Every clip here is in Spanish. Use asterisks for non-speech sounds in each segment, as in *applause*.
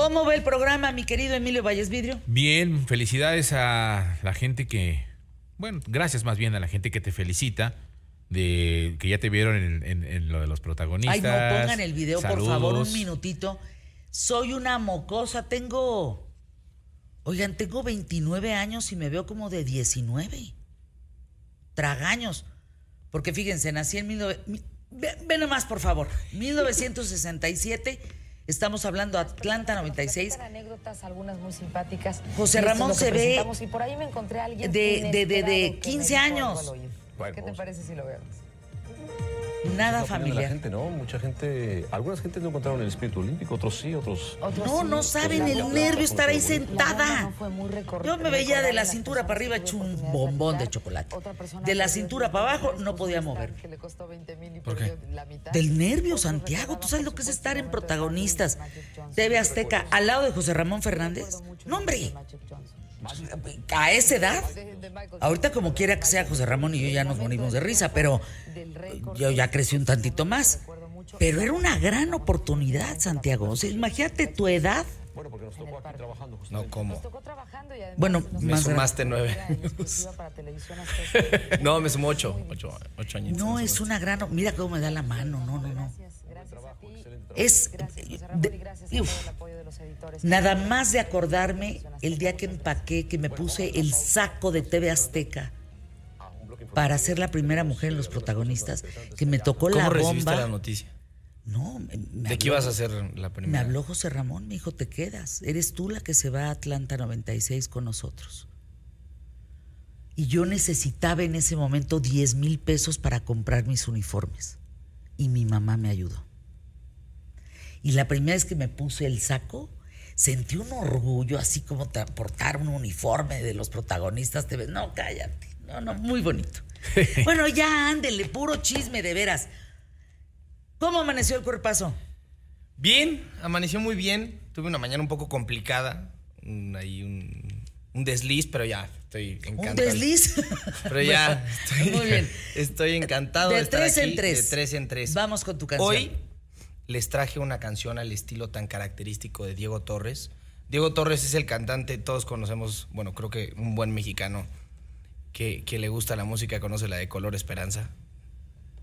¿Cómo va el programa, mi querido Emilio Valles Vidrio? Bien, felicidades a la gente que, bueno, gracias más bien a la gente que te felicita de que ya te vieron en, lo de los protagonistas. Ay, no pongan el video, por favor, un minutito. Soy una mocosa, tengo, oigan, tengo 29 años y me veo como de 19. Tragaños. Porque fíjense, nací en 19... Ven nomás, por favor. 1967 Estamos hablando Atlanta 96. anécdotas, algunas muy simpáticas. José Ramón se ve y por ahí me encontré a alguien de, de, de, de 15 años. ¿Qué te parece si lo vemos? Nada familiar. La gente, ¿no? Mucha gente, algunas gentes no encontraron el espíritu olímpico, otros sí, otros. no, no saben el nervio estar ahí sentada. Yo me veía de la cintura para arriba hecho un bombón de chocolate. De la cintura para abajo no podía mover. ¿Por qué? Del nervio, Santiago. ¿Tú sabes lo que es estar en protagonistas? TV Azteca al lado de José Ramón Fernández. No, hombre a esa edad, ahorita como quiera que sea José Ramón y yo ya nos morimos de risa, pero yo ya crecí un tantito más. Pero era una gran oportunidad, Santiago. O sea, imagínate tu edad. No, ¿cómo? Bueno, me sumaste nueve *laughs* no, me sumó ocho, ocho, años. No, es una gran... Mira cómo me da la mano, no, no, no. Es... nada más de acordarme el día que empaqué, que me puse el saco de TV Azteca para ser la primera mujer en los protagonistas, que me tocó la bomba. ¿Cómo recibiste la noticia? No, ¿De qué ibas a ser la primera? Me habló José Ramón, me dijo, te quedas, eres tú la que se va a Atlanta 96 con nosotros. Y yo necesitaba en ese momento 10 mil pesos para comprar mis uniformes. Y mi mamá me ayudó. Y la primera vez que me puse el saco, sentí un orgullo, así como portar un uniforme de los protagonistas. Te no, cállate. No, no, muy bonito. *laughs* bueno, ya ándele, puro chisme de veras. ¿Cómo amaneció el cuerpazo? Bien, amaneció muy bien. Tuve una mañana un poco complicada. ahí un, un, desliz, pero ya estoy encantado. ¿Un desliz? Pero ya *laughs* estoy, muy bien. estoy encantado de, de estar tres en tres. De tres en tres. Vamos con tu canción. Hoy les traje una canción al estilo tan característico de Diego Torres. Diego Torres es el cantante, todos conocemos, bueno, creo que un buen mexicano que, le gusta la música, conoce la de Color Esperanza.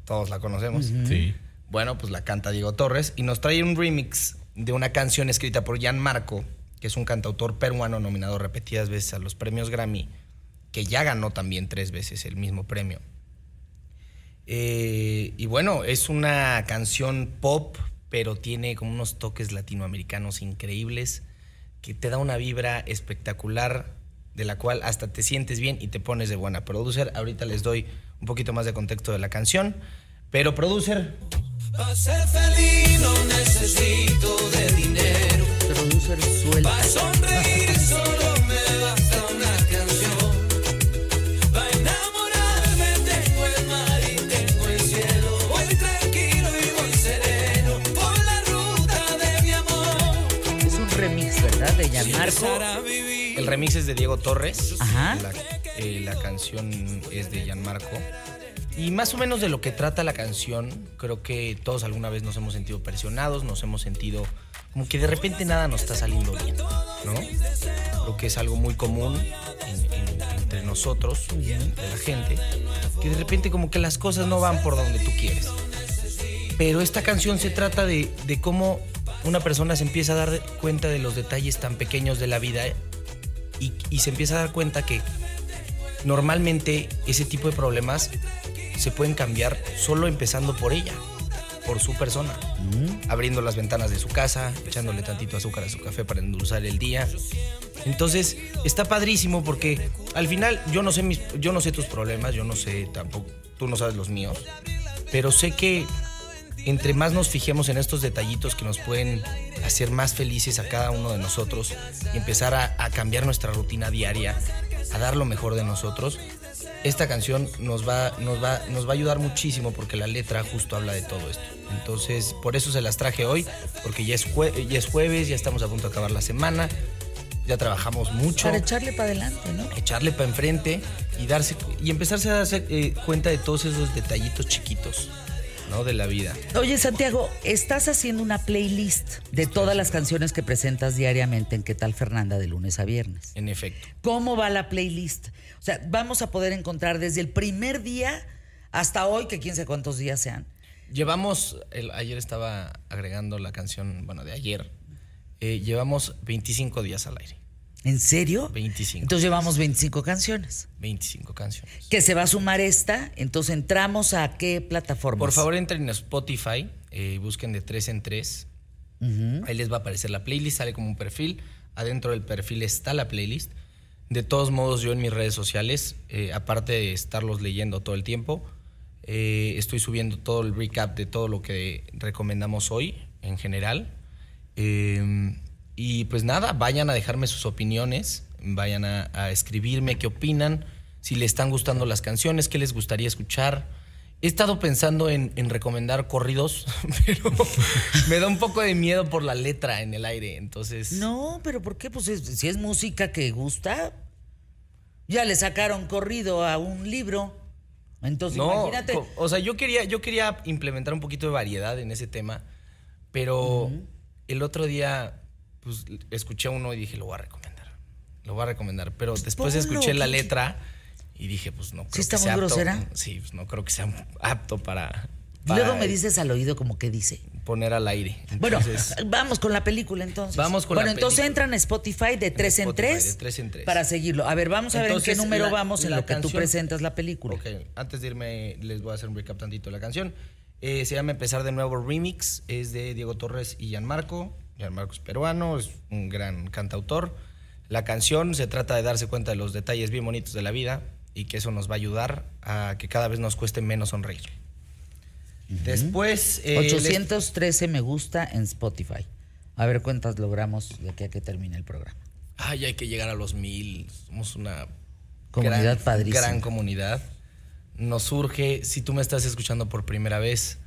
Todos la conocemos. Sí. Bueno, pues la canta Diego Torres y nos trae un remix de una canción escrita por Jan Marco, que es un cantautor peruano nominado repetidas veces a los premios Grammy, que ya ganó también tres veces el mismo premio. Eh, y bueno, es una canción pop pero tiene como unos toques latinoamericanos increíbles que te da una vibra espectacular de la cual hasta te sientes bien y te pones de buena. Producer, ahorita les doy un poquito más de contexto de la canción, pero producer... Para ser feliz no necesito de dinero. Producer suelta. Para sonreír solo Gianmarco. El remix es de Diego Torres. Ajá. La, eh, la canción es de Gianmarco. Y más o menos de lo que trata la canción, creo que todos alguna vez nos hemos sentido presionados, nos hemos sentido como que de repente nada nos está saliendo bien, ¿no? Creo que es algo muy común entre nosotros, de la gente, que de repente como que las cosas no van por donde tú quieres. Pero esta canción se trata de, de cómo una persona se empieza a dar cuenta de los detalles tan pequeños de la vida y, se empieza a dar cuenta que normalmente ese tipo de problemas se pueden cambiar solo empezando por ella, por su persona. Mm. Abriendo las ventanas de su casa, echándole tantito azúcar a su café para endulzar el día. Entonces, está padrísimo porque al final yo no sé mis, yo no sé tus problemas, yo no sé tampoco, tú no sabes los míos, pero sé que entre más nos fijemos en estos detallitos que nos pueden hacer más felices a cada uno de nosotros y empezar a, cambiar nuestra rutina diaria, a dar lo mejor de nosotros, esta canción nos va, nos, va, nos va a ayudar muchísimo porque la letra justo habla de todo esto. Entonces, por eso se las traje hoy, porque ya es, ya es jueves, ya estamos a punto de acabar la semana, ya trabajamos mucho. Para echarle para adelante, ¿no? Echarle para enfrente y, darse, y empezarse a darse eh, cuenta de todos esos detallitos chiquitos ¿no? De la vida. Oye, Santiago, estás haciendo una playlist de todas las canciones que presentas diariamente en ¿Qué tal Fernanda de lunes a viernes? En efecto. ¿Cómo va la playlist? O sea, vamos a poder encontrar desde el primer día hasta hoy, que quién sabe cuántos días sean. Llevamos, el- ayer estaba agregando la canción, bueno, de ayer. Eh, llevamos 25 días al aire. ¿En serio? 25. Entonces llevamos 25 canciones. 25 canciones. Que se va a sumar esta, entonces entramos a qué plataforma. Por favor, entren en Spotify eh, y busquen de 3 en 3. Ahí les va a aparecer la playlist, sale como un perfil. Adentro del perfil está la playlist. De todos modos, yo en mis redes sociales, eh, aparte de estarlos leyendo todo el tiempo, eh, estoy subiendo todo el recap de todo lo que recomendamos hoy en general. Eh, y pues nada, vayan a dejarme sus opiniones, vayan a, a escribirme qué opinan, si les están gustando las canciones, qué les gustaría escuchar. He estado pensando en, en recomendar corridos, *laughs* pero me da un poco de miedo por la letra en el aire, entonces... No, pero ¿por qué? Pues es- si es música que gusta, ya le sacaron corrido a un libro. Entonces, No, imagínate. o sea, yo quería, yo quería implementar un poquito de variedad en ese tema, pero el otro día pues, escuché uno y dije, lo voy a recomendar. Lo voy a recomendar. Pero después Ponlo, escuché la ¿qué- letra y dije, pues no creo ¿Sí está que muy sea apto. grosera? Sí, pues no creo que sea *laughs* apto para, Luego me dices al oído como que dice. poner al aire. Bueno, *laughs* vamos con la película entonces. Vamos con bueno, la entonces película. entran a Spotify de tres en Spotify, tres de tres en tres. para seguirlo. A ver, vamos a ver en qué número la- vamos en lo que tú presentas la película. Ok, antes de irme les voy a hacer un recap tantito de la canción. Eh, se llama Empezar de nuevo Remix, es de Diego Torres y Gianmarco. Gianmarco es peruano, es un gran cantautor. La canción se trata de darse cuenta de los detalles bien bonitos de la vida y que eso nos va a ayudar a que cada vez nos cueste menos sonreír. Después... eh, les- 813 me gusta en Spotify. A ver cuántas logramos de aquí a que termine el programa. Ay, hay que llegar a los mil. Somos una Comunidad gran, padrísima. gran comunidad. Nos surge, si tú me estás escuchando por primera vez,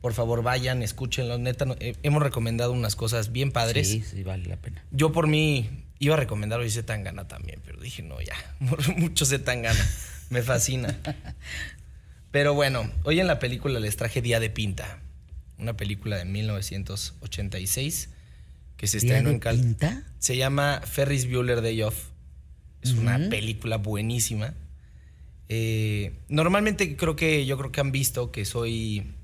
por favor vayan, escúchenlo. Neta, no- eh, hemos recomendado unas cosas bien padres. Sí, sí, vale la pena. Yo por mí iba a recomendar hoy Zetangana también, pero dije, no, ya, *laughs* mucho Zetangana. Me fascina. *laughs* Pero bueno, hoy en la película les traje Día de Pinta, una película de 1986 que se ¿Día estrenó en Cal pinta? se llama Ferris Bueller Day Off. Es una película buenísima. Eh, normalmente creo que yo creo que han visto que soy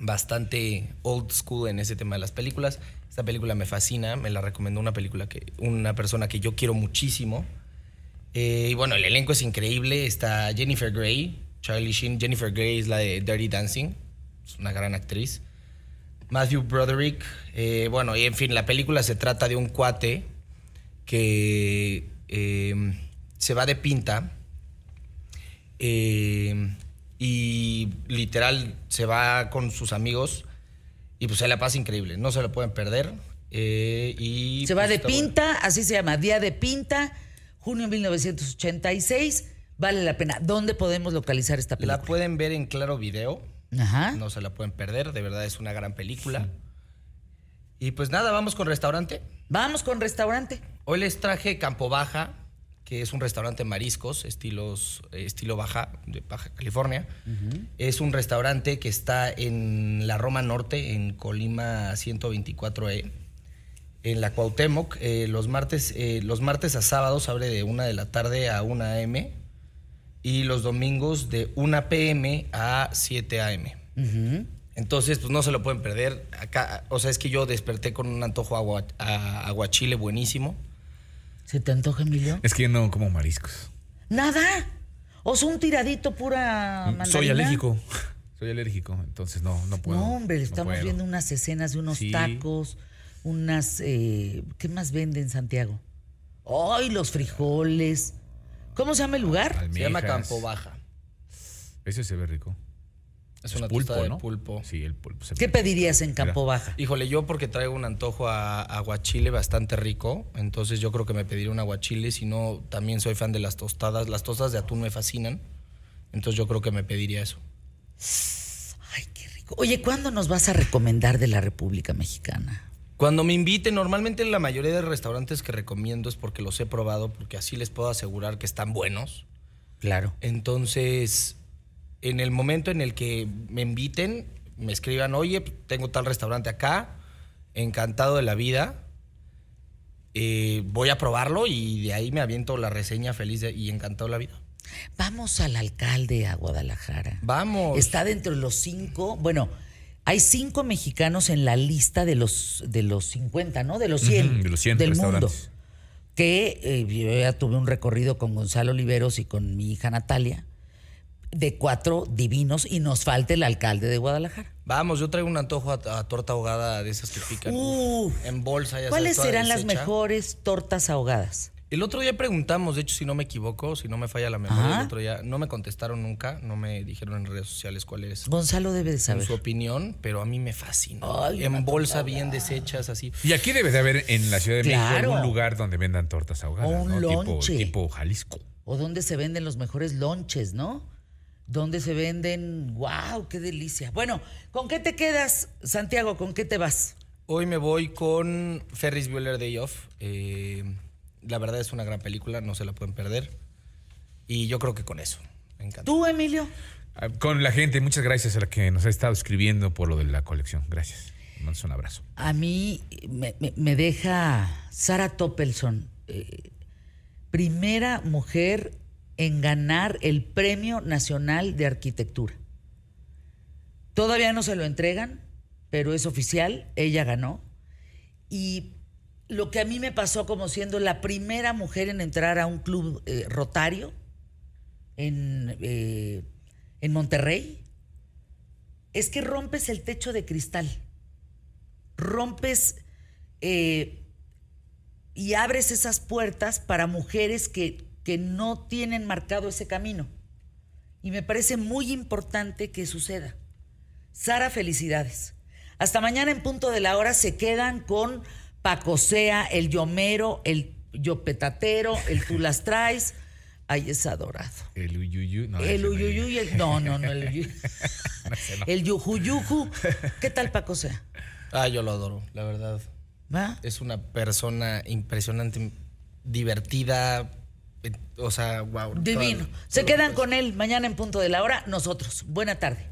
bastante old school en ese tema de las películas. Esta película me fascina, me la recomendó una película que una persona que yo quiero muchísimo. Eh, y bueno, el elenco es increíble. Está Jennifer Grey, Charlie Sheen. Jennifer Grey es la de Dirty Dancing, es una gran actriz. Matthew Broderick. eh, bueno, y en fin, la película se trata de un cuate que eh, se va de pinta y literal se va con sus amigos y pues se la pasa increíble, no se lo pueden perder. eh, y Se va pues, de bueno. pinta, así se llama, Día de Pinta, junio 1986. Vale la pena. ¿Dónde podemos localizar esta película? La pueden ver en Claro Video. Ajá. No se la pueden perder, de verdad es una gran película. Y pues nada, vamos con restaurante. Vamos con restaurante. Hoy les traje Campo Baja, que es un restaurante de mariscos, estilos, eh, estilo Baja, de Baja California. Es un restaurante que está en la Roma Norte, en Colima 124E, en la Cuauhtémoc. Eh, los, martes, eh, los martes a sábados abre de 1 de la tarde a 1 a.m. y los domingos de 1 p.m. a 7 a.m. Entonces, pues no se lo pueden perder. Acá, o sea, es que yo desperté con un antojo a, agua- a aguachile buenísimo. ¿Se te antoja, Emilio? Es que yo no como mariscos. Nada. O sea, un tiradito pura mandarina. Soy alérgico. Soy alérgico, entonces no, no puedo. No, hombre, no estamos puedo. viendo unas escenas de unos Sí. tacos, unas... eh, ¿Qué más vende en Santiago? ¡Ay, los frijoles! ¿Cómo se llama el lugar? Se llama. Campo Baja. Ese se ve rico. Es una tostada de pulpo. Sí, el pulpo. se ¿Qué pedirías en Campo Baja? Híjole, yo porque traigo un antojo a a aguachile bastante rico, entonces yo creo que me pediría un aguachile, si no, también soy fan de las tostadas. Las tostadas de atún me fascinan, entonces yo creo que me pediría eso. Ay, qué rico. Oye, ¿cuándo nos vas a recomendar de la República Mexicana? Cuando me inviten, normalmente la mayoría de restaurantes que recomiendo es porque los he probado, porque así les puedo asegurar que están buenos. Claro. Entonces, en el momento en el que me inviten, me escriban, oye, tengo tal restaurante acá, encantado de la vida. eh, voy a probarlo y de ahí me aviento la reseña feliz de- y encantado de la vida. Vamos al alcalde a Guadalajara. Vamos. Está dentro de los cinco. Bueno, hay cinco mexicanos en la lista de los, de los 50, ¿no? De los 100, Ujú, de los 100 del mundo. restaurantes. Que eh, yo ya tuve un recorrido con Gonzalo Oliveros y con mi hija Natalia, de cuatro divinos, y nos falta el alcalde de Guadalajara. Vamos, yo traigo un antojo a, a torta ahogada de esas que pican. Uf. en bolsa. Ya ¿Cuáles sabes, serán las mejores tortas ahogadas? El otro día preguntamos, de hecho, si no me equivoco, si no me falla la memoria, Ajá. el otro día no me contestaron nunca, no me dijeron en redes sociales cuál es Gonzalo debe de saber. su opinión, pero a mí me fascina. Ay, en bolsa bien deshechas, así. Y aquí debe de haber en la Ciudad de Claro. México algún lugar donde vendan tortas ahogadas. O un ¿no? Tipo- lonche. Tipo, Jalisco. O dónde se venden los mejores lonches, ¿no? Donde se venden, wow, qué delicia. Bueno, ¿con qué te quedas, Santiago? ¿Con qué te vas? Hoy me voy con Ferris Bueller Day Off. Eh, la verdad es una gran película, no se la pueden perder. Y yo creo que con eso. Me encanta. ¿Tú, Emilio? Ah, Con la gente, muchas gracias a la que nos ha estado escribiendo por lo de la colección. Gracias. Mando un abrazo. A mí me, me- me deja Sara Toppelson, eh, primera mujer en ganar el Premio Nacional de Arquitectura. Todavía no se lo entregan, pero es oficial, ella ganó. Y lo que a mí me pasó como siendo la primera mujer en entrar a un club eh, rotario en, eh, en Monterrey, es que rompes el techo de cristal rompes eh, y abres esas puertas para mujeres que, que no tienen marcado ese camino. Y me parece muy importante que suceda. Sara, felicidades. Hasta mañana en punto de la hora se quedan con Paco Sea, el Yomero, el Yopetatero, el Tú las traes. Ay, es adorado. El uyuyu. No, el ese no Uyuyuy, el- no, no, no, el Uyuy. *laughs* Ese no. El Yujuyuju. ¿Qué tal Paco Sea? Ah, yo lo adoro, la verdad. ¿Va? Es una persona impresionante, divertida. Eh, O sea, wow. Divino. Se quedan con él mañana en punto de la hora. Nosotros. Buena tarde.